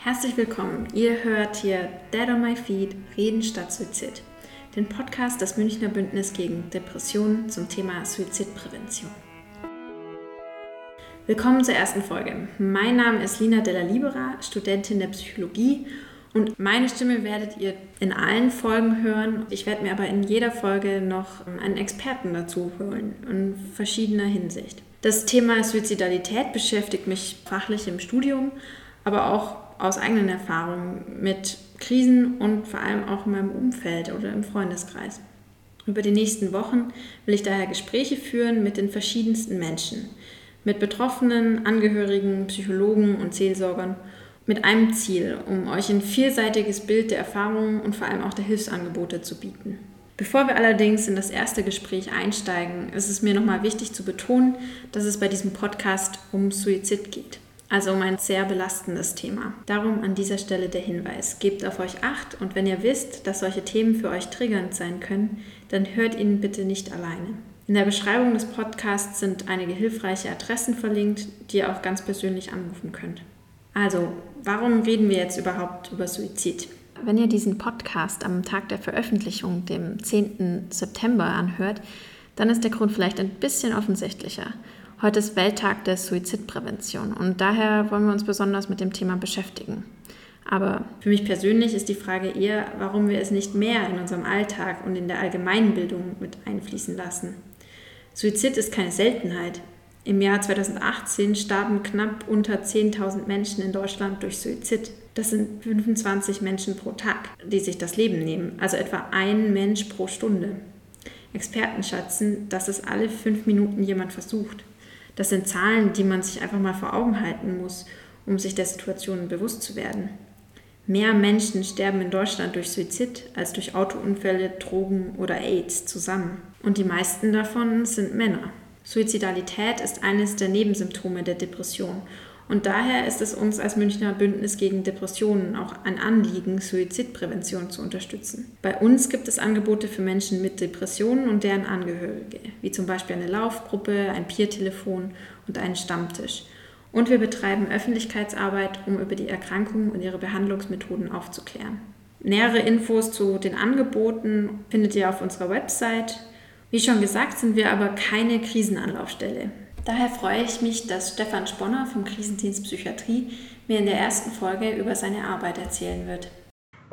Herzlich willkommen. Ihr hört hier Dead on My Feet, Reden statt Suizid. Den Podcast des Münchner Bündnis gegen Depressionen zum Thema Suizidprävention. Willkommen zur ersten Folge. Mein Name ist Lina Della Libera, Studentin der Psychologie und meine Stimme werdet ihr in allen Folgen hören. Ich werde mir aber in jeder Folge noch einen Experten dazu holen, in verschiedener Hinsicht. Das Thema Suizidalität beschäftigt mich fachlich im Studium, aber auch aus eigenen Erfahrungen mit Krisen und vor allem auch in meinem Umfeld oder im Freundeskreis. Über die nächsten Wochen will ich daher Gespräche führen mit den verschiedensten Menschen, mit Betroffenen, Angehörigen, Psychologen und Seelsorgern, mit einem Ziel, um euch ein vielseitiges Bild der Erfahrungen und vor allem auch der Hilfsangebote zu bieten. Bevor wir allerdings in das erste Gespräch einsteigen, ist es mir nochmal wichtig zu betonen, dass es bei diesem Podcast um Suizid geht. Also um ein sehr belastendes Thema. Darum an dieser Stelle der Hinweis. Gebt auf euch acht und wenn ihr wisst, dass solche Themen für euch triggernd sein können, dann hört ihn bitte nicht alleine. In der Beschreibung des Podcasts sind einige hilfreiche Adressen verlinkt, die ihr auch ganz persönlich anrufen könnt. Also, warum reden wir jetzt überhaupt über Suizid? Wenn ihr diesen Podcast am Tag der Veröffentlichung, dem 10. September, anhört, dann ist der Grund vielleicht ein bisschen offensichtlicher. Heute ist Welttag der Suizidprävention und daher wollen wir uns besonders mit dem Thema beschäftigen. Aber für mich persönlich ist die Frage eher, warum wir es nicht mehr in unserem Alltag und in der Allgemeinbildung mit einfließen lassen. Suizid ist keine Seltenheit. Im Jahr 2018 starben knapp unter 10.000 Menschen in Deutschland durch Suizid. Das sind 25 Menschen pro Tag, die sich das Leben nehmen, also etwa ein Mensch pro Stunde. Experten schätzen, dass es alle fünf Minuten jemand versucht. Das sind Zahlen, die man sich einfach mal vor Augen halten muss, um sich der Situation bewusst zu werden. Mehr Menschen sterben in Deutschland durch Suizid als durch Autounfälle, Drogen oder AIDS zusammen. Und die meisten davon sind Männer. Suizidalität ist eines der Nebensymptome der Depression und daher ist es uns als Münchner Bündnis gegen Depressionen auch ein Anliegen, Suizidprävention zu unterstützen. Bei uns gibt es Angebote für Menschen mit Depressionen und deren Angehörige, wie zum Beispiel eine Laufgruppe, ein Peer-Telefon und einen Stammtisch. Und wir betreiben Öffentlichkeitsarbeit, um über die Erkrankung und ihre Behandlungsmethoden aufzuklären. Nähere Infos zu den Angeboten findet ihr auf unserer Website. Wie schon gesagt, sind wir aber keine Krisenanlaufstelle. Daher freue ich mich, dass Stefan Sponner vom Krisendienst Psychiatrie mir in der ersten Folge über seine Arbeit erzählen wird.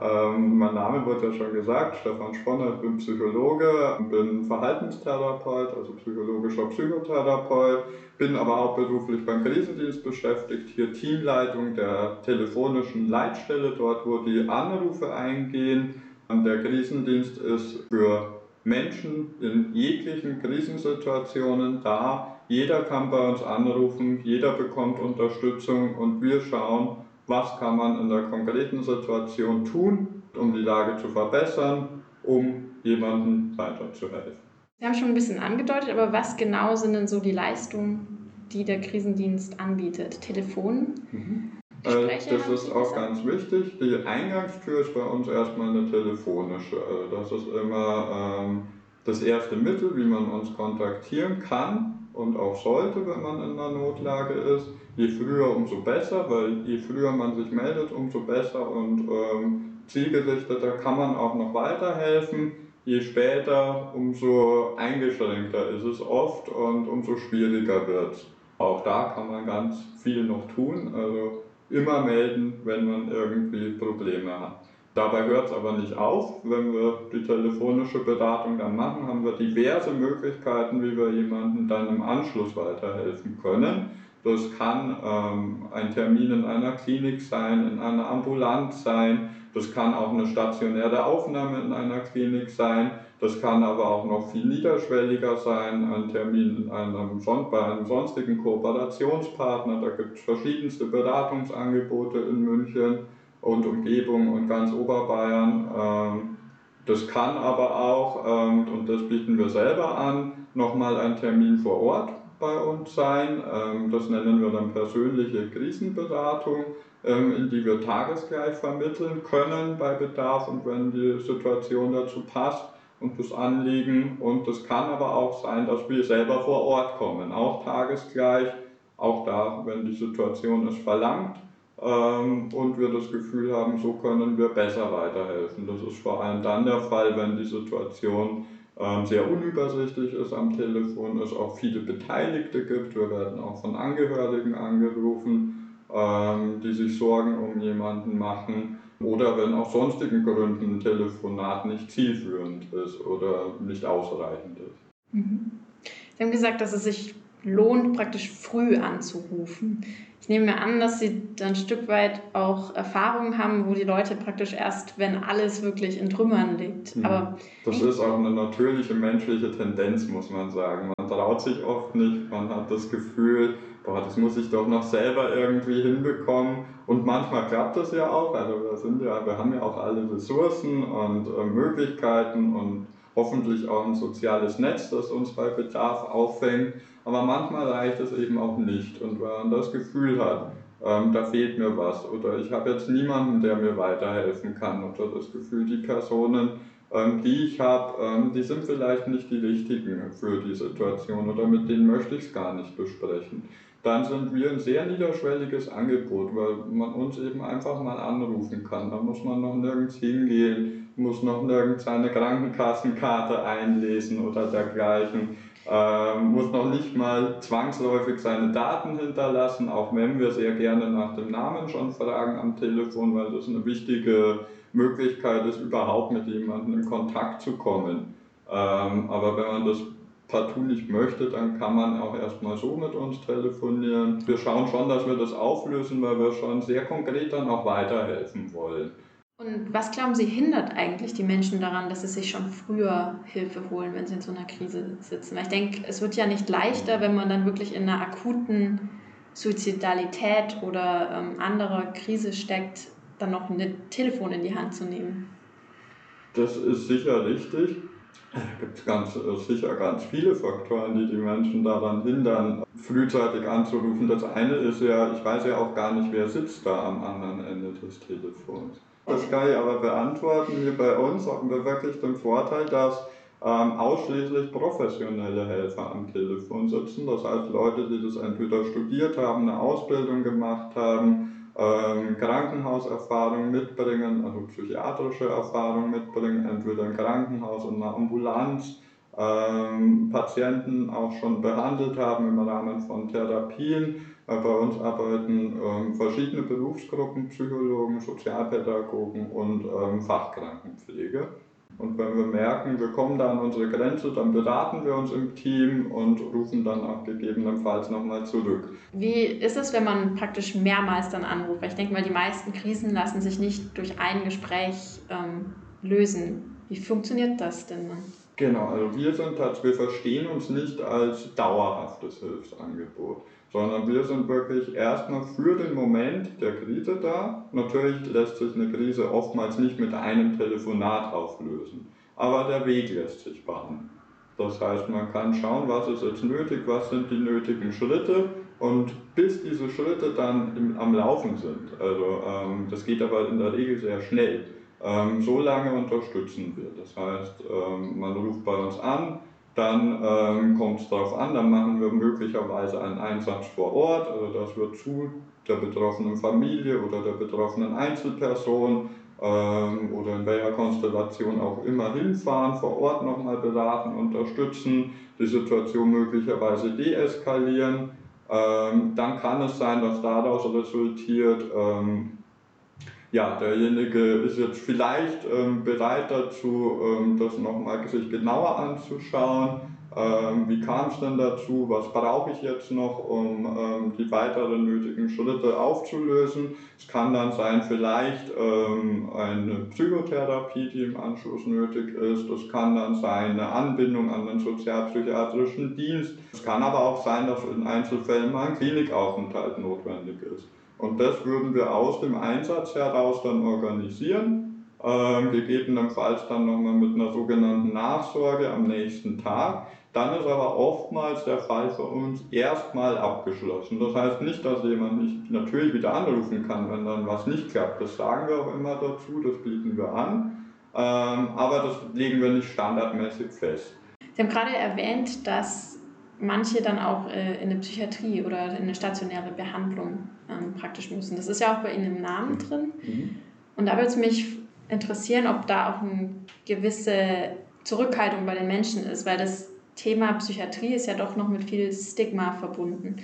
Ähm, mein Name wurde ja schon gesagt, Stefan Sponner, ich bin Psychologe, bin Verhaltenstherapeut, also psychologischer Psychotherapeut, bin aber auch beruflich beim Krisendienst beschäftigt, hier Teamleitung der telefonischen Leitstelle, dort wo die Anrufe eingehen. Der Krisendienst ist für Menschen in jeglichen Krisensituationen da, jeder kann bei uns anrufen, jeder bekommt Unterstützung und wir schauen, was kann man in der konkreten Situation tun, um die Lage zu verbessern, um jemandem weiterzuhelfen. Sie haben schon ein bisschen angedeutet, aber was genau sind denn so die Leistungen, die der Krisendienst anbietet? Telefon? Mhm. Äh, das ist auch ganz wichtig. Die Eingangstür ist bei uns erstmal eine telefonische. Also das ist immer ähm, das erste Mittel, wie man uns kontaktieren kann und auch sollte, wenn man in einer Notlage ist. Je früher, umso besser, weil je früher man sich meldet, umso besser und ähm, zielgerichteter kann man auch noch weiterhelfen. Je später, umso eingeschränkter ist es oft und umso schwieriger wird es. Auch da kann man ganz viel noch tun. Also immer melden, wenn man irgendwie Probleme hat. Dabei hört es aber nicht auf. Wenn wir die telefonische Beratung dann machen, haben wir diverse Möglichkeiten, wie wir jemandem dann im Anschluss weiterhelfen können. Das kann ähm, ein Termin in einer Klinik sein, in einer Ambulanz sein, das kann auch eine stationäre Aufnahme in einer Klinik sein, das kann aber auch noch viel niederschwelliger sein, ein Termin in einem, bei einem sonstigen Kooperationspartner, da gibt es verschiedenste Beratungsangebote in München und Umgebung und ganz Oberbayern. Ähm, das kann aber auch, ähm, und das bieten wir selber an, nochmal ein Termin vor Ort bei uns sein. Ähm, das nennen wir dann persönliche Krisenberatung, in die wir tagesgleich vermitteln können bei Bedarf und wenn die Situation dazu passt und das Anliegen. Und es kann aber auch sein, dass wir selber vor Ort kommen, auch tagesgleich, auch da, wenn die Situation es verlangt ähm, und wir das Gefühl haben, so können wir besser weiterhelfen. Das ist vor allem dann der Fall, wenn die Situation ähm, sehr unübersichtlich ist am Telefon, es auch viele Beteiligte gibt. Wir werden auch von Angehörigen angerufen, ähm, die sich Sorgen um jemanden machen. Oder wenn aus sonstigen Gründen ein Telefonat nicht zielführend ist oder nicht ausreichend ist. Mhm. Sie haben gesagt, dass es sich lohnt, praktisch früh anzurufen. Ich nehme mir an, dass Sie dann ein Stück weit auch Erfahrungen haben, wo die Leute praktisch erst, wenn alles wirklich in Trümmern liegt. Mhm. Aber das ist auch eine natürliche menschliche Tendenz, muss man sagen. Man traut sich oft nicht, man hat das Gefühl, boah, das muss ich doch noch selber irgendwie hinbekommen. Und manchmal klappt das ja auch. Also wir, sind ja, wir haben ja auch alle Ressourcen und äh, Möglichkeiten und hoffentlich auch ein soziales Netz, das uns bei Bedarf auffängt. Aber manchmal reicht es eben auch nicht. Und wenn man das Gefühl hat, ähm, da fehlt mir was oder ich habe jetzt niemanden, der mir weiterhelfen kann oder das Gefühl, die Personen, ähm, die ich habe, ähm, die sind vielleicht nicht die richtigen für die Situation oder mit denen möchte ich es gar nicht besprechen. Dann sind wir ein sehr niederschwelliges Angebot, weil man uns eben einfach mal anrufen kann. Da muss man noch nirgends hingehen, muss noch nirgends seine Krankenkassenkarte einlesen oder dergleichen. Ähm, muss noch nicht mal zwangsläufig seine Daten hinterlassen, auch wenn wir sehr gerne nach dem Namen schon fragen am Telefon, weil das eine wichtige Möglichkeit ist, überhaupt mit jemandem in Kontakt zu kommen. Ähm, aber wenn man das partout nicht möchte, dann kann man auch erstmal so mit uns telefonieren. Wir schauen schon, dass wir das auflösen, weil wir schon sehr konkret dann auch weiterhelfen wollen. Und was glauben Sie hindert eigentlich die Menschen daran, dass sie sich schon früher Hilfe holen, wenn sie in so einer Krise sitzen? Weil ich denke, es wird ja nicht leichter, wenn man dann wirklich in einer akuten Suizidalität oder ähm, anderer Krise steckt, dann noch ein Telefon in die Hand zu nehmen. Das ist sicher richtig. Da gibt es ganz, äh, sicher ganz viele Faktoren, die die Menschen daran hindern, frühzeitig anzurufen. Das eine ist ja, ich weiß ja auch gar nicht, wer sitzt da am anderen Ende des Telefons. Das kann ich aber beantworten. Hier bei uns haben wir wirklich den Vorteil, dass ähm, ausschließlich professionelle Helfer am Telefon sitzen. Das heißt Leute, die das entweder studiert haben, eine Ausbildung gemacht haben, ähm, Krankenhauserfahrung mitbringen, also psychiatrische Erfahrung mitbringen, entweder im Krankenhaus und einer Ambulanz, ähm, Patienten auch schon behandelt haben im Rahmen von Therapien bei uns arbeiten ähm, verschiedene Berufsgruppen, Psychologen, Sozialpädagogen und ähm, Fachkrankenpflege. Und wenn wir merken, wir kommen da an unsere Grenze, dann beraten wir uns im Team und rufen dann auch gegebenenfalls nochmal zurück. Wie ist es, wenn man praktisch mehrmals dann anruft? ich denke mal, die meisten Krisen lassen sich nicht durch ein Gespräch ähm, lösen. Wie funktioniert das denn? Genau, also wir sind wir verstehen uns nicht als dauerhaftes Hilfsangebot sondern wir sind wirklich erstmal für den Moment der Krise da. Natürlich lässt sich eine Krise oftmals nicht mit einem Telefonat auflösen, aber der Weg lässt sich bahnen. Das heißt, man kann schauen, was ist jetzt nötig, was sind die nötigen Schritte und bis diese Schritte dann im, am Laufen sind, also ähm, das geht aber in der Regel sehr schnell, ähm, so lange unterstützen wir. Das heißt, ähm, man ruft bei uns an, dann ähm, kommt es darauf an, dann machen wir möglicherweise einen Einsatz vor Ort, also das wird zu der betroffenen Familie oder der betroffenen Einzelperson ähm, oder in welcher Konstellation auch immer hinfahren, vor Ort nochmal beraten, unterstützen, die Situation möglicherweise deeskalieren. Ähm, dann kann es sein, dass daraus resultiert, ähm, ja, derjenige ist jetzt vielleicht ähm, bereit dazu, ähm, das nochmal sich genauer anzuschauen. Ähm, wie kam es denn dazu? Was brauche ich jetzt noch, um ähm, die weiteren nötigen Schritte aufzulösen? Es kann dann sein, vielleicht ähm, eine Psychotherapie, die im Anschluss nötig ist. Es kann dann sein, eine Anbindung an den sozialpsychiatrischen Dienst. Es kann aber auch sein, dass in Einzelfällen mal ein Klinikaufenthalt notwendig ist. Und das würden wir aus dem Einsatz heraus dann organisieren, äh, gegebenenfalls dann nochmal mit einer sogenannten Nachsorge am nächsten Tag. Dann ist aber oftmals der Fall für uns erstmal abgeschlossen. Das heißt nicht, dass jemand nicht natürlich wieder anrufen kann, wenn dann was nicht klappt. Das sagen wir auch immer dazu, das bieten wir an. Ähm, aber das legen wir nicht standardmäßig fest. Sie haben gerade erwähnt, dass manche dann auch äh, in eine Psychiatrie oder in eine stationäre Behandlung ähm, praktisch müssen. Das ist ja auch bei Ihnen im Namen drin. Mhm. Und da würde es mich interessieren, ob da auch eine gewisse Zurückhaltung bei den Menschen ist, weil das Thema Psychiatrie ist ja doch noch mit viel Stigma verbunden.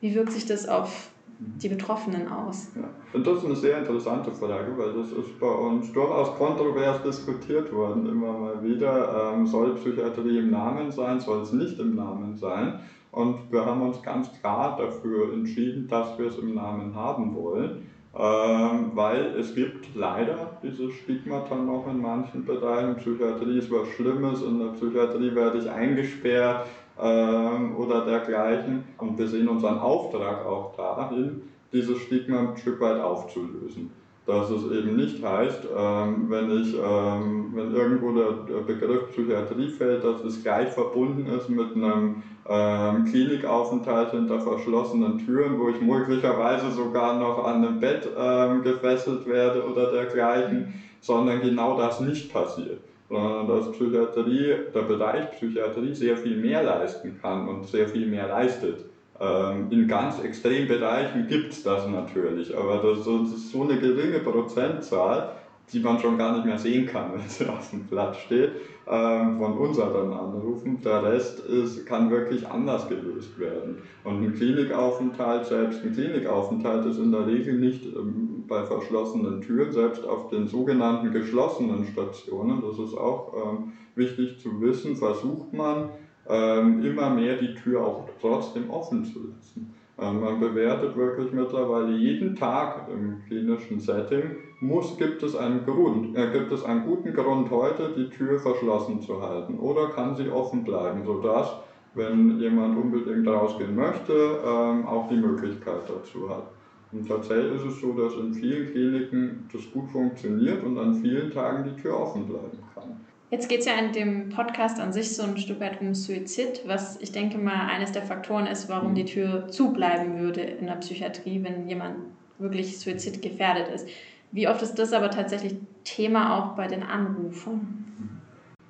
Wie wirkt sich das auf die Betroffenen aus? Ja. Das ist eine sehr interessante Frage, weil das ist bei uns durchaus kontrovers diskutiert worden, immer mal wieder. Ähm, soll Psychiatrie im Namen sein, soll es nicht im Namen sein? Und wir haben uns ganz klar dafür entschieden, dass wir es im Namen haben wollen. Ähm, weil es gibt leider dieses Stigmata noch in manchen Bereichen. Psychiatrie ist was Schlimmes, in der Psychiatrie werde ich eingesperrt ähm, oder dergleichen. Und wir sehen unseren Auftrag auch dahin, dieses Stigma ein Stück weit aufzulösen. Dass es eben nicht heißt, ähm, wenn, ich, ähm, wenn irgendwo der Begriff Psychiatrie fällt, dass es gleich verbunden ist mit einem ähm, Klinikaufenthalt hinter verschlossenen Türen, wo ich möglicherweise sogar noch an einem Bett ähm, gefesselt werde oder dergleichen, sondern genau das nicht passiert. Sondern dass Psychiatrie, der Bereich Psychiatrie sehr viel mehr leisten kann und sehr viel mehr leistet. Ähm, in ganz extremen Bereichen gibt es das natürlich, aber das ist so eine geringe Prozentzahl, die man schon gar nicht mehr sehen kann, wenn sie auf dem Blatt steht, ähm, von unseren Anrufen. Der Rest ist, kann wirklich anders gelöst werden. Und ein Klinikaufenthalt, selbst ein Klinikaufenthalt ist in der Regel nicht ähm, bei verschlossenen Türen, selbst auf den sogenannten geschlossenen Stationen, das ist auch ähm, wichtig zu wissen, versucht man immer mehr die Tür auch trotzdem offen zu lassen. Man bewertet wirklich mittlerweile jeden Tag im klinischen Setting, muss, gibt es einen Grund, äh, gibt es einen guten Grund heute, die Tür verschlossen zu halten oder kann sie offen bleiben, sodass, wenn jemand unbedingt rausgehen möchte, ähm, auch die Möglichkeit dazu hat. Und tatsächlich ist es so, dass in vielen Kliniken das gut funktioniert und an vielen Tagen die Tür offen bleiben kann. Jetzt geht es ja in dem Podcast an sich so ein Stück weit um Suizid, was ich denke mal eines der Faktoren ist, warum die Tür zubleiben würde in der Psychiatrie, wenn jemand wirklich suizidgefährdet ist. Wie oft ist das aber tatsächlich Thema auch bei den Anrufern?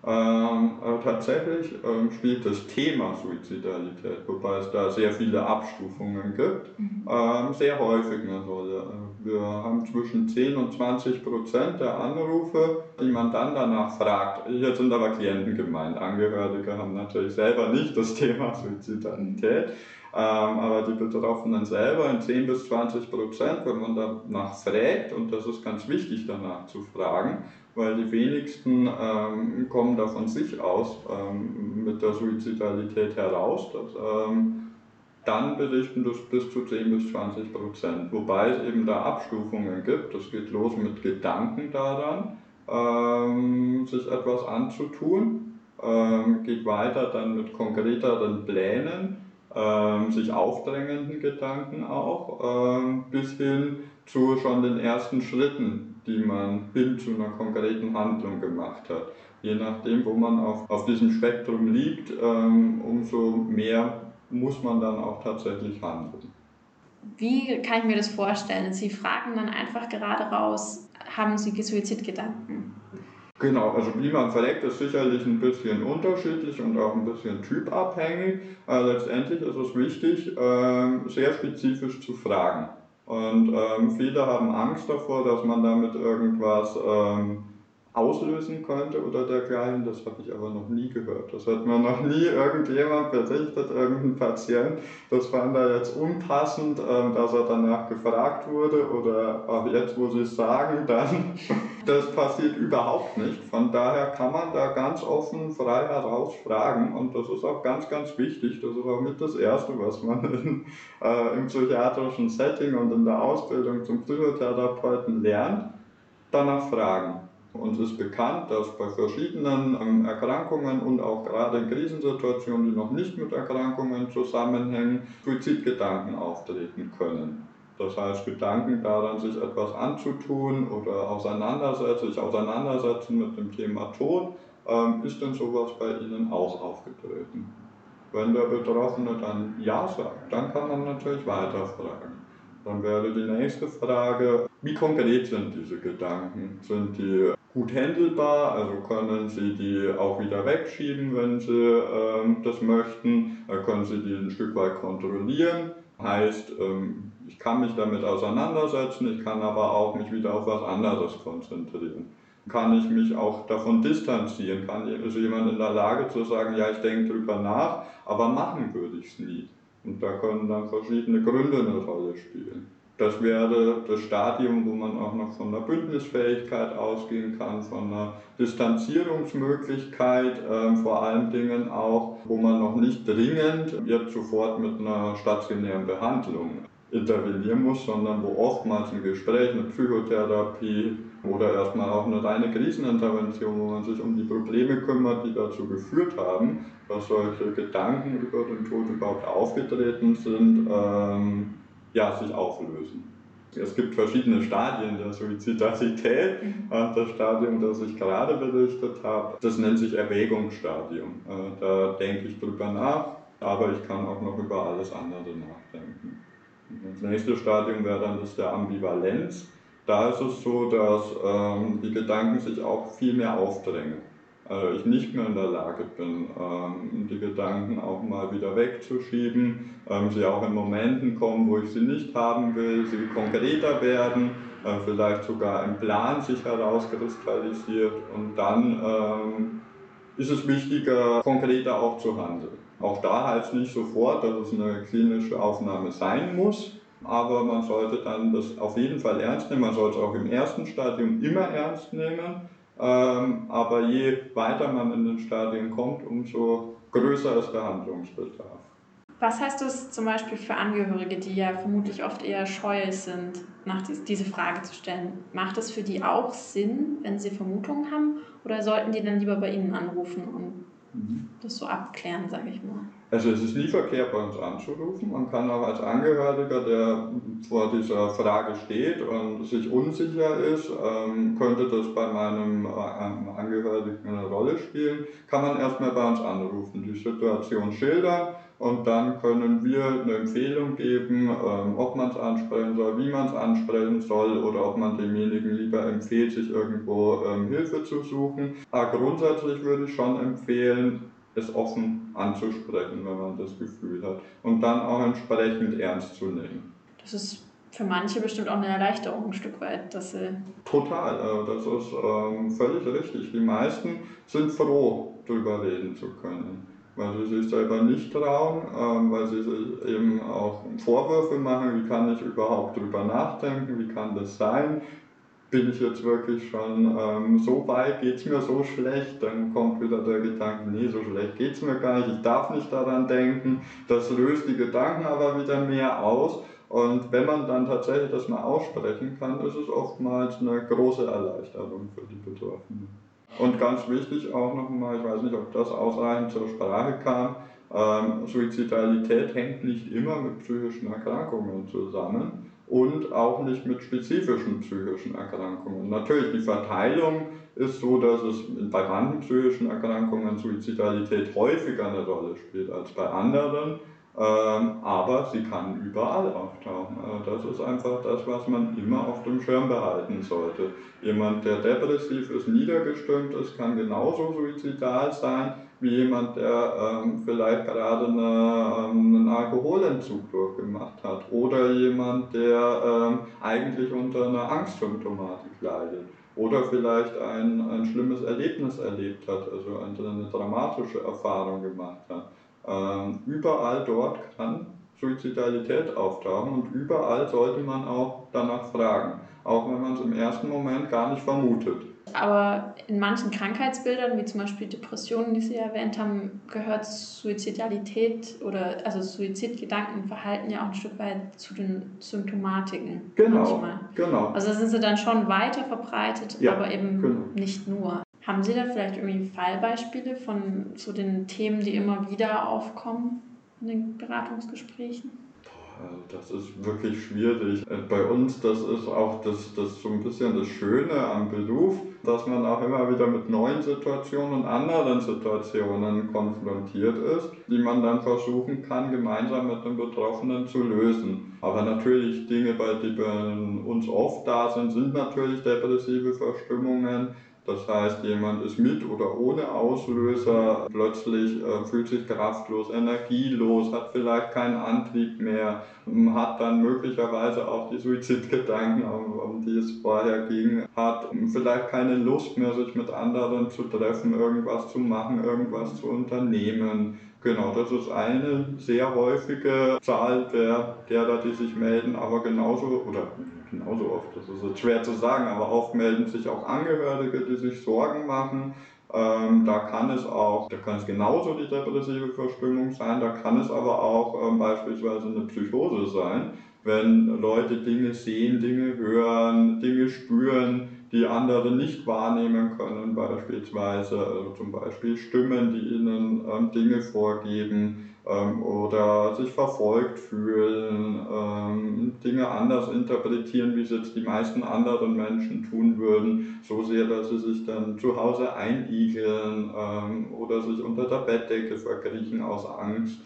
Ähm, tatsächlich ähm, spielt das Thema Suizidalität, wobei es da sehr viele Abstufungen gibt, mhm. ähm, sehr häufig eine Rolle. Wir haben zwischen 10 und 20 Prozent der Anrufe, die man dann danach fragt. Jetzt sind aber Klienten gemeint. Angehörige haben natürlich selber nicht das Thema Suizidalität. Ähm, aber die Betroffenen selber in 10 bis 20 Prozent, wenn man danach fragt, und das ist ganz wichtig danach zu fragen, weil die wenigsten ähm, kommen da von sich aus ähm, mit der Suizidalität heraus. Dass, ähm, dann berichten das bis zu 10 bis 20 Prozent. Wobei es eben da Abstufungen gibt. Es geht los mit Gedanken daran, ähm, sich etwas anzutun, ähm, geht weiter dann mit konkreteren Plänen ähm, sich aufdrängenden Gedanken auch, ähm, bis hin zu schon den ersten Schritten, die man hin zu einer konkreten Handlung gemacht hat. Je nachdem, wo man auf, auf diesem Spektrum liegt, ähm, umso mehr muss man dann auch tatsächlich handeln. Wie kann ich mir das vorstellen? Sie fragen dann einfach gerade raus, haben Sie Suizidgedanken? Genau, also wie man verleckt, ist sicherlich ein bisschen unterschiedlich und auch ein bisschen typabhängig. Aber letztendlich ist es wichtig, ähm, sehr spezifisch zu fragen. Und ähm, viele haben Angst davor, dass man damit irgendwas ähm, auslösen könnte oder dergleichen. Das habe ich aber noch nie gehört. Das hat mir noch nie irgendjemand berichtet, irgendein Patient. Das fand er jetzt unpassend, ähm, dass er danach gefragt wurde oder auch jetzt, wo Sie es sagen, dann, das passiert überhaupt nicht. Von daher kann man da ganz offen, frei heraus fragen und das ist auch ganz, ganz wichtig. Das ist auch mit das Erste, was man in, äh, im psychiatrischen Setting und in der Ausbildung zum Psychotherapeuten lernt. Danach fragen. Uns ist bekannt, dass bei verschiedenen ähm, Erkrankungen und auch gerade in Krisensituationen, die noch nicht mit Erkrankungen zusammenhängen, Suizidgedanken auftreten können. Das heißt, Gedanken daran, sich etwas anzutun oder auseinandersetzen, sich auseinandersetzen mit dem Thema Tod, ähm, ist denn sowas bei Ihnen auch aufgetreten? Wenn der Betroffene dann Ja sagt, dann kann man natürlich weiterfragen. Dann wäre die nächste Frage, wie konkret sind diese Gedanken? Sind die gut handelbar, also können Sie die auch wieder wegschieben, wenn Sie ähm, das möchten, dann können Sie die ein Stück weit kontrollieren. Heißt, ähm, ich kann mich damit auseinandersetzen, ich kann aber auch mich wieder auf was anderes konzentrieren. Kann ich mich auch davon distanzieren? Kann ist jemand in der Lage zu sagen, ja, ich denke drüber nach, aber machen würde ich es nie? Und da können dann verschiedene Gründe eine Rolle spielen. Das wäre das Stadium, wo man auch noch von der Bündnisfähigkeit ausgehen kann, von einer Distanzierungsmöglichkeit, äh, vor allen Dingen auch, wo man noch nicht dringend jetzt sofort mit einer stationären Behandlung intervenieren muss, sondern wo oftmals ein Gespräch, eine Psychotherapie oder erstmal auch eine reine Krisenintervention, wo man sich um die Probleme kümmert, die dazu geführt haben, dass solche Gedanken über den Tod überhaupt aufgetreten sind, ähm, ja, sich auflösen. Es gibt verschiedene Stadien der Suizidalität. Mhm. Das Stadium, das ich gerade berichtet habe, das nennt sich Erwägungsstadium. Äh, da denke ich drüber nach, aber ich kann auch noch über alles andere nachdenken. Das nächste Stadium wäre dann das der Ambivalenz. Da ist es so, dass ähm, die Gedanken sich auch viel mehr aufdrängen äh, ich nicht mehr in der Lage bin, ähm, die Gedanken auch mal wieder wegzuschieben, ähm, sie auch in Momenten kommen, wo ich sie nicht haben will, sie konkreter werden, äh, vielleicht sogar ein Plan sich herauskristallisiert und dann ähm, ist es wichtiger, konkreter auch zu handeln. Auch da heißt nicht sofort, dass es eine klinische Aufnahme sein muss, aber man sollte dann das auf jeden Fall ernst nehmen. Man sollte es auch im ersten Stadium immer ernst nehmen ähm, aber je weiter man in den Stadien kommt, umso größer ist der Handlungsbedarf. Was heißt das zum Beispiel für Angehörige, die ja vermutlich oft eher scheu sind, nach diese Frage zu stellen? Macht es für die auch Sinn, wenn sie Vermutungen haben? Oder sollten die dann lieber bei Ihnen anrufen und. Das so abklären, sage ich mal? Also es ist nie verkehrt, bei uns anzurufen. Man kann auch als Angehöriger, der vor dieser Frage steht und sich unsicher ist, ähm, könnte das bei meinem äh, Angehörigen eine Rolle spielen, kann man erstmal bei uns anrufen, die Situation schildern und dann können wir eine Empfehlung geben, ähm, ob man es ansprechen soll, wie man es ansprechen soll oder ob man demjenigen lieber empfiehlt, sich irgendwo ähm, Hilfe zu suchen. Aber grundsätzlich würde ich schon empfehlen, es offen anzusprechen, wenn man das Gefühl hat. Und dann auch entsprechend ernst zu nehmen. Das ist für manche bestimmt auch eine Erleichterung ein Stück weit, dass sie. Total, äh, das ist ähm, völlig richtig. Die meisten sind froh, darüber reden zu können. Weil sie sich selber nicht trauen, ähm, weil sie sich eben auch Vorwürfe machen, wie kann ich überhaupt darüber nachdenken, wie kann das sein, bin ich jetzt wirklich schon ähm, so weit, geht es mir so schlecht, dann kommt wieder der Gedanke, nee, so schlecht geht es mir gar nicht, ich darf nicht daran denken, das löst die Gedanken aber wieder mehr aus. Und wenn man dann tatsächlich das mal aussprechen kann, ist es oftmals eine große Erleichterung für die Betroffenen. Und ganz wichtig auch nochmal, ich weiß nicht, ob das ausreichend zur Sprache kam, ähm, Suizidalität hängt nicht immer mit psychischen Erkrankungen zusammen und auch nicht mit spezifischen psychischen Erkrankungen. Natürlich, die Verteilung ist so, dass es bei manchen psychischen Erkrankungen Suizidalität häufiger eine Rolle spielt als bei anderen, aber sie kann überall auftauchen. Also das ist einfach das, was man immer auf dem Schirm behalten sollte. Jemand, der depressiv ist, niedergestimmt ist, kann genauso suizidal sein wie jemand, der ähm, vielleicht gerade eine, ähm, einen Alkoholentzug durchgemacht hat oder jemand, der ähm, eigentlich unter einer Angstsymptomatik leidet oder vielleicht ein, ein schlimmes Erlebnis erlebt hat, also eine dramatische Erfahrung gemacht hat. Ähm, überall dort kann Suizidalität auftauchen und überall sollte man auch danach fragen, auch wenn man es im ersten Moment gar nicht vermutet. Aber in manchen Krankheitsbildern, wie zum Beispiel Depressionen, die Sie erwähnt haben, gehört Suizidalität oder also Suizidgedanken, Verhalten ja auch ein Stück weit zu den Symptomatiken. Genau. Manchmal. genau. Also sind sie dann schon weiter verbreitet, ja, aber eben genau. nicht nur. Haben Sie da vielleicht irgendwie Fallbeispiele von so den Themen, die immer wieder aufkommen in den Beratungsgesprächen? Das ist wirklich schwierig. Äh, bei uns, das ist auch das, das so ein bisschen das Schöne am Beruf, dass man auch immer wieder mit neuen Situationen und anderen Situationen konfrontiert ist, die man dann versuchen kann, gemeinsam mit den Betroffenen zu lösen. Aber natürlich Dinge, bei denen uns oft da sind, sind natürlich depressive Verstimmungen, Das heißt, jemand ist mit oder ohne Auslöser, plötzlich äh, fühlt sich kraftlos, energielos, hat vielleicht keinen Antrieb mehr, hat dann möglicherweise auch die Suizidgedanken, um, um die es vorher ging, hat vielleicht keine Lust mehr, sich mit anderen zu treffen, irgendwas zu machen, irgendwas zu unternehmen. Genau, das ist eine sehr häufige Zahl der, derer, die sich melden, aber genauso, oder genauso oft, das ist jetzt schwer zu sagen, aber oft melden sich auch Angehörige, die sich Sorgen machen. Ähm, da kann es auch, da kann es genauso die depressive Verstimmung sein, da kann es aber auch ähm, beispielsweise eine Psychose sein, wenn Leute Dinge sehen, Dinge hören, Dinge spüren, die andere nicht wahrnehmen können, beispielsweise also zum Beispiel Stimmen, die ihnen ähm, Dinge vorgeben ähm, oder sich verfolgt fühlen, ähm, Dinge anders interpretieren, wie es jetzt die meisten anderen Menschen tun würden, so sehr, dass sie sich dann zu Hause einigeln ähm, oder sich unter der Bettdecke verkriechen aus Angst.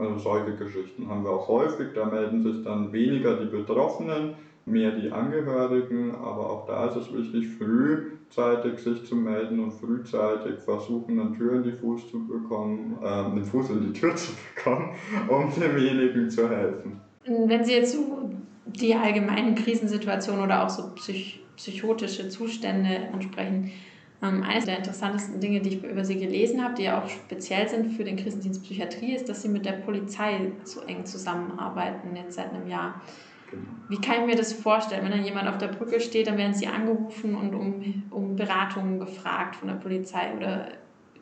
Also solche Geschichten haben wir auch häufig, da melden sich dann weniger die Betroffenen mehr die Angehörigen, aber auch da ist es wichtig, frühzeitig sich zu melden und frühzeitig versuchen, eine Tür in die Fuß zu bekommen, äh, einen Fuß in die Tür zu bekommen, um demjenigen zu helfen. Wenn Sie jetzt so die allgemeinen Krisensituationen oder auch so psych psychotische Zustände ansprechen, ähm, eines der interessantesten Dinge, die ich über Sie gelesen habe, die ja auch speziell sind für den Krisendienst Psychiatrie, ist, dass Sie mit der Polizei so eng zusammenarbeiten, jetzt seit einem Jahr. Wie kann ich mir das vorstellen? Wenn dann jemand auf der Brücke steht, dann werden sie angerufen und um, um Beratungen gefragt von der Polizei oder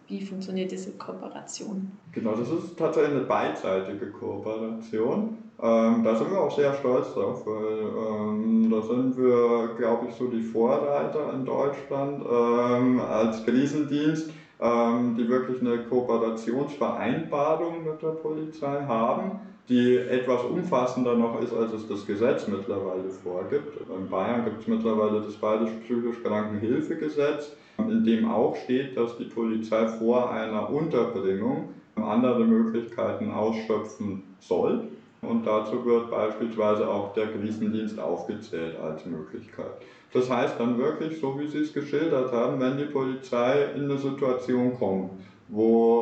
wie funktioniert diese Kooperation? Genau, das ist tatsächlich eine beidseitige Kooperation. Ähm, da sind wir auch sehr stolz drauf, weil ähm, da sind wir, glaube ich, so die Vorreiter in Deutschland ähm, als Krisendienst, ähm, die wirklich eine Kooperationsvereinbarung mit der Polizei haben die etwas umfassender noch ist, als es das Gesetz mittlerweile vorgibt. In Bayern gibt es mittlerweile das Bayerische psychisch Krankenhilfegesetz, in dem auch steht, dass die Polizei vor einer Unterbringung andere Möglichkeiten ausschöpfen soll. Und dazu wird beispielsweise auch der Krisendienst aufgezählt als Möglichkeit. Das heißt dann wirklich, so wie Sie es geschildert haben, wenn die Polizei in eine Situation kommt, wo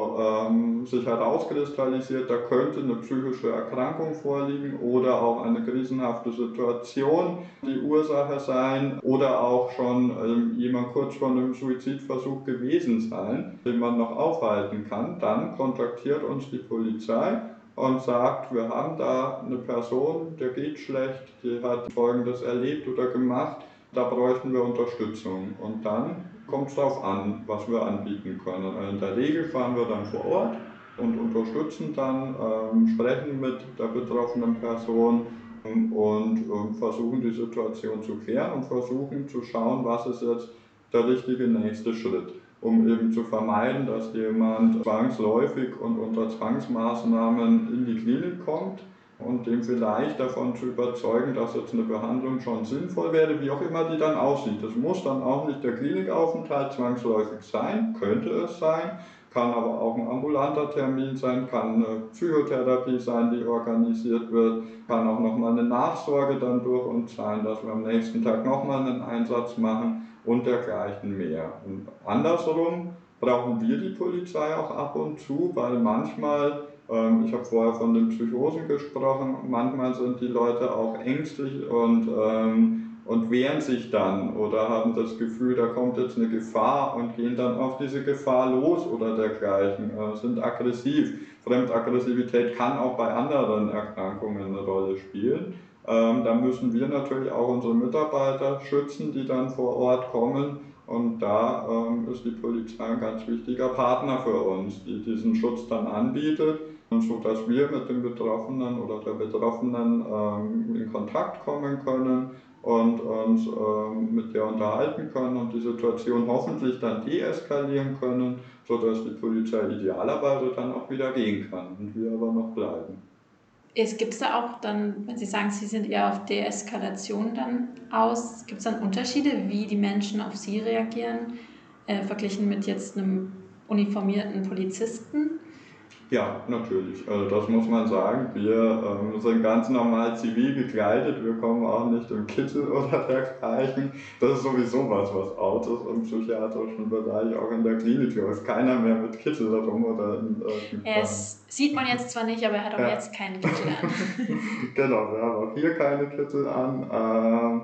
sich halt auskristallisiert, da könnte eine psychische Erkrankung vorliegen oder auch eine krisenhafte Situation die Ursache sein oder auch schon ähm, jemand kurz vor einem Suizidversuch gewesen sein, den man noch aufhalten kann, dann kontaktiert uns die Polizei und sagt, wir haben da eine Person, der geht schlecht, die hat Folgendes erlebt oder gemacht, da bräuchten wir Unterstützung. Und dann kommt es darauf an, was wir anbieten können. Also in der Regel fahren wir dann vor Ort und unterstützen dann, ähm, sprechen mit der betroffenen Person ähm, und ähm, versuchen die Situation zu klären und versuchen zu schauen, was ist jetzt der richtige nächste Schritt, um eben zu vermeiden, dass jemand zwangsläufig und unter Zwangsmaßnahmen in die Klinik kommt und dem vielleicht davon zu überzeugen, dass jetzt eine Behandlung schon sinnvoll wäre, wie auch immer die dann aussieht. Das muss dann auch nicht der Klinikaufenthalt zwangsläufig sein, könnte es sein, kann aber auch ein ambulanter Termin sein, kann eine Psychotherapie sein, die organisiert wird, kann auch nochmal eine Nachsorge dann durch uns sein, dass wir am nächsten Tag nochmal einen Einsatz machen und dergleichen mehr. Und andersrum brauchen wir die Polizei auch ab und zu, weil manchmal ähm, ich habe vorher von den Psychosen gesprochen. Manchmal sind die Leute auch ängstlich und, ähm, und wehren sich dann oder haben das Gefühl, da kommt jetzt eine Gefahr und gehen dann auf diese Gefahr los oder dergleichen, äh, sind aggressiv. Fremdaggressivität kann auch bei anderen Erkrankungen eine Rolle spielen. Ähm, da müssen wir natürlich auch unsere Mitarbeiter schützen, die dann vor Ort kommen. Und da ähm, ist die Polizei ein ganz wichtiger Partner für uns, die diesen Schutz dann anbietet so dass wir mit dem Betroffenen oder der Betroffenen ähm, in Kontakt kommen können und uns ähm, mit der unterhalten können und die Situation hoffentlich dann deeskalieren können, sodass die Polizei idealerweise dann auch wieder gehen kann und wir aber noch bleiben. Es gibt da auch dann, wenn Sie sagen, Sie sind eher auf Deeskalation dann aus, gibt es dann Unterschiede, wie die Menschen auf Sie reagieren, äh, verglichen mit jetzt einem uniformierten Polizisten? Ja, natürlich. Also das muss man sagen. Wir ähm, sind ganz normal zivil gekleidet. Wir kommen auch nicht im Kittel oder dergleichen. Das ist sowieso was, was out ist im psychiatrischen Bereich, auch in der Klinik. Hier ist keiner mehr mit Kittel rum oder in Es sieht man jetzt zwar nicht, aber er hat auch ja. jetzt keinen Kittel an. genau, wir haben auch hier keine Kittel an. Ähm,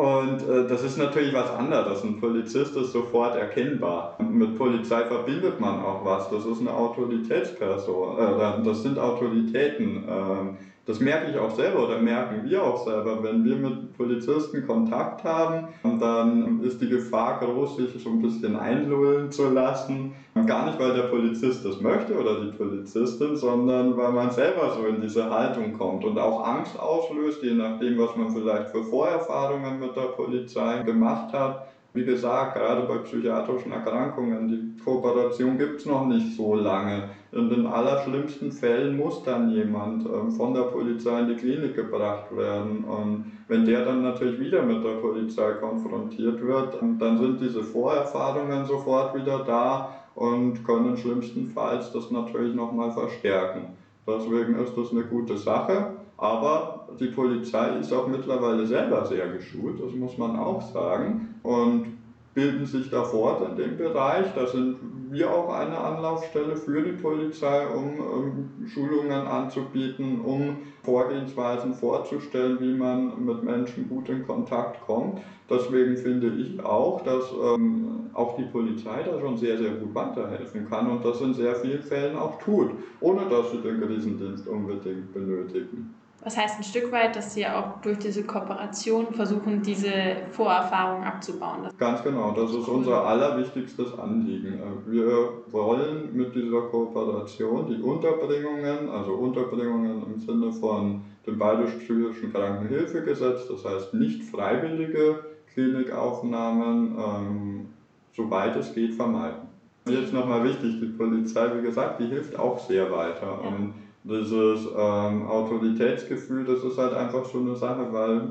und äh, das ist natürlich was anderes. Ein Polizist ist sofort erkennbar. Mit Polizei verbindet man auch was. Das ist eine Autoritätsperson. Äh, das sind Autoritäten. Äh, das merke ich auch selber oder merken wir auch selber. Wenn wir mit Polizisten Kontakt haben, dann ist die Gefahr groß, sich so ein bisschen einlullen zu lassen. Gar nicht, weil der Polizist das möchte oder die Polizistin, sondern weil man selber so in diese Haltung kommt und auch Angst auslöst, je nachdem, was man vielleicht für Vorerfahrungen mit der Polizei gemacht hat. Wie gesagt, gerade bei psychiatrischen Erkrankungen, die Kooperation gibt es noch nicht so lange. In den allerschlimmsten Fällen muss dann jemand ähm, von der Polizei in die Klinik gebracht werden. Und wenn der dann natürlich wieder mit der Polizei konfrontiert wird, dann sind diese Vorerfahrungen sofort wieder da und können schlimmstenfalls das natürlich nochmal verstärken. Deswegen ist das eine gute Sache. Aber die Polizei ist auch mittlerweile selber sehr geschult, das muss man auch sagen. Und bilden sich da fort in dem Bereich. Da sind wir auch eine Anlaufstelle für die Polizei, um, um Schulungen anzubieten, um Vorgehensweisen vorzustellen, wie man mit Menschen gut in Kontakt kommt. Deswegen finde ich auch, dass ähm, auch die Polizei da schon sehr, sehr gut weiterhelfen kann und das in sehr vielen Fällen auch tut, ohne dass sie den Krisendienst unbedingt benötigen. Was heißt ein Stück weit, dass Sie auch durch diese Kooperation versuchen, diese Vorerfahrung abzubauen? Ganz genau, das ist unser allerwichtigstes Anliegen. Wir wollen mit dieser Kooperation die Unterbringungen, also Unterbringungen im Sinne von dem Bayerisch-Psychischen Krankenhilfegesetz, das heißt nicht freiwillige Klinikaufnahmen, ähm, soweit es geht, vermeiden. Jetzt nochmal wichtig, die Polizei, wie gesagt, die hilft auch sehr weiter. Ja. Dieses ähm, Autoritätsgefühl, das ist halt einfach so eine Sache, weil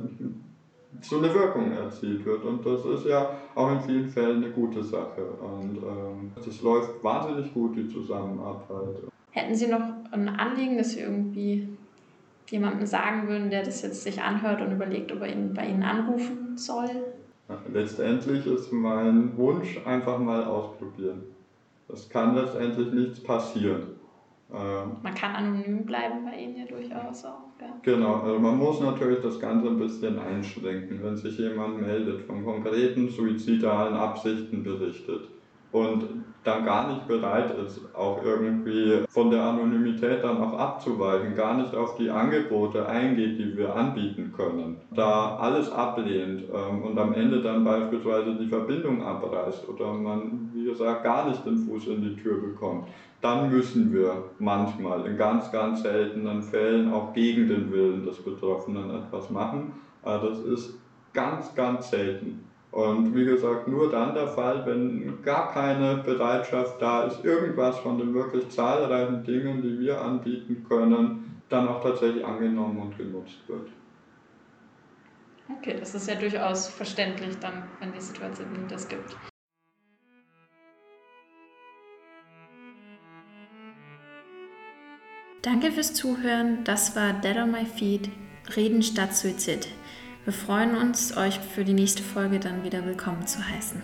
so eine Wirkung erzielt wird. Und das ist ja auch in vielen Fällen eine gute Sache. Und ähm, das läuft wahnsinnig gut, die Zusammenarbeit. Hätten Sie noch ein Anliegen, dass Sie irgendwie jemandem sagen würden, der das jetzt sich anhört und überlegt, ob er ihn bei Ihnen anrufen soll? Letztendlich ist mein Wunsch einfach mal ausprobieren. Es kann letztendlich nichts passieren. Ähm, man kann anonym bleiben bei Ihnen ja durchaus auch. Ja. Genau, also man muss natürlich das Ganze ein bisschen einschränken, wenn sich jemand meldet, von konkreten suizidalen Absichten berichtet und dann gar nicht bereit ist, auch irgendwie von der Anonymität dann auch abzuweichen, gar nicht auf die Angebote eingeht, die wir anbieten können, da alles ablehnt ähm, und am Ende dann beispielsweise die Verbindung abreißt oder man, wie gesagt, gar nicht den Fuß in die Tür bekommt, dann müssen wir manchmal in ganz, ganz seltenen Fällen auch gegen den Willen des Betroffenen etwas machen. Aber das ist ganz, ganz selten. Und wie gesagt, nur dann der Fall, wenn gar keine Bereitschaft da ist, irgendwas von den wirklich zahlreichen Dingen, die wir anbieten können, dann auch tatsächlich angenommen und genutzt wird. Okay, das ist ja durchaus verständlich dann, wenn die Situation das gibt. Danke fürs Zuhören. Das war Dead on My Feet, Reden statt Suizid. Wir freuen uns, euch für die nächste Folge dann wieder willkommen zu heißen.